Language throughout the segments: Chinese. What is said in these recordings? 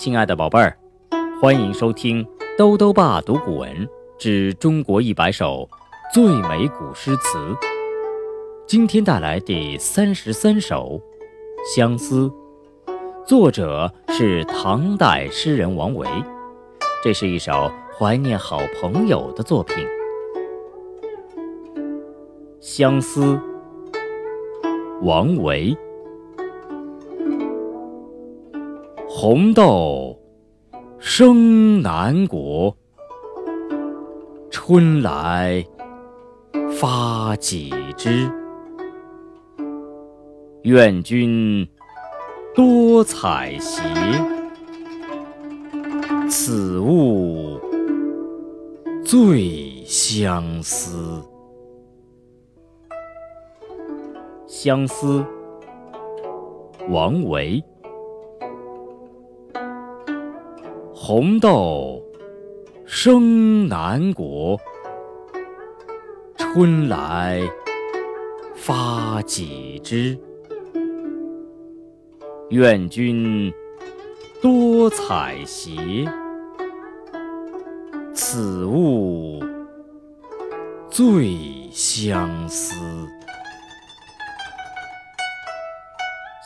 亲爱的宝贝儿，欢迎收听兜兜爸读古文之中国一百首最美古诗词。今天带来第三十三首《相思》，作者是唐代诗人王维。这是一首怀念好朋友的作品，《相思》。王维。红豆生南国，春来发几枝。愿君多采撷，此物最相思。相思，王维。红豆生南国，春来发几枝。愿君多采撷，此物最相思。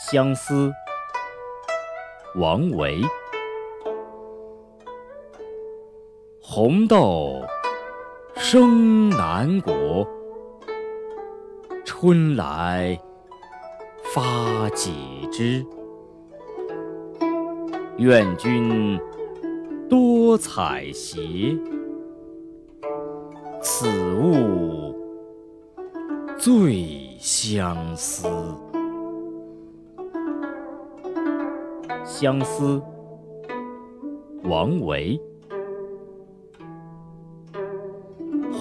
相思，王维。红豆生南国，春来发几枝。愿君多采撷，此物最相思。相思，王维。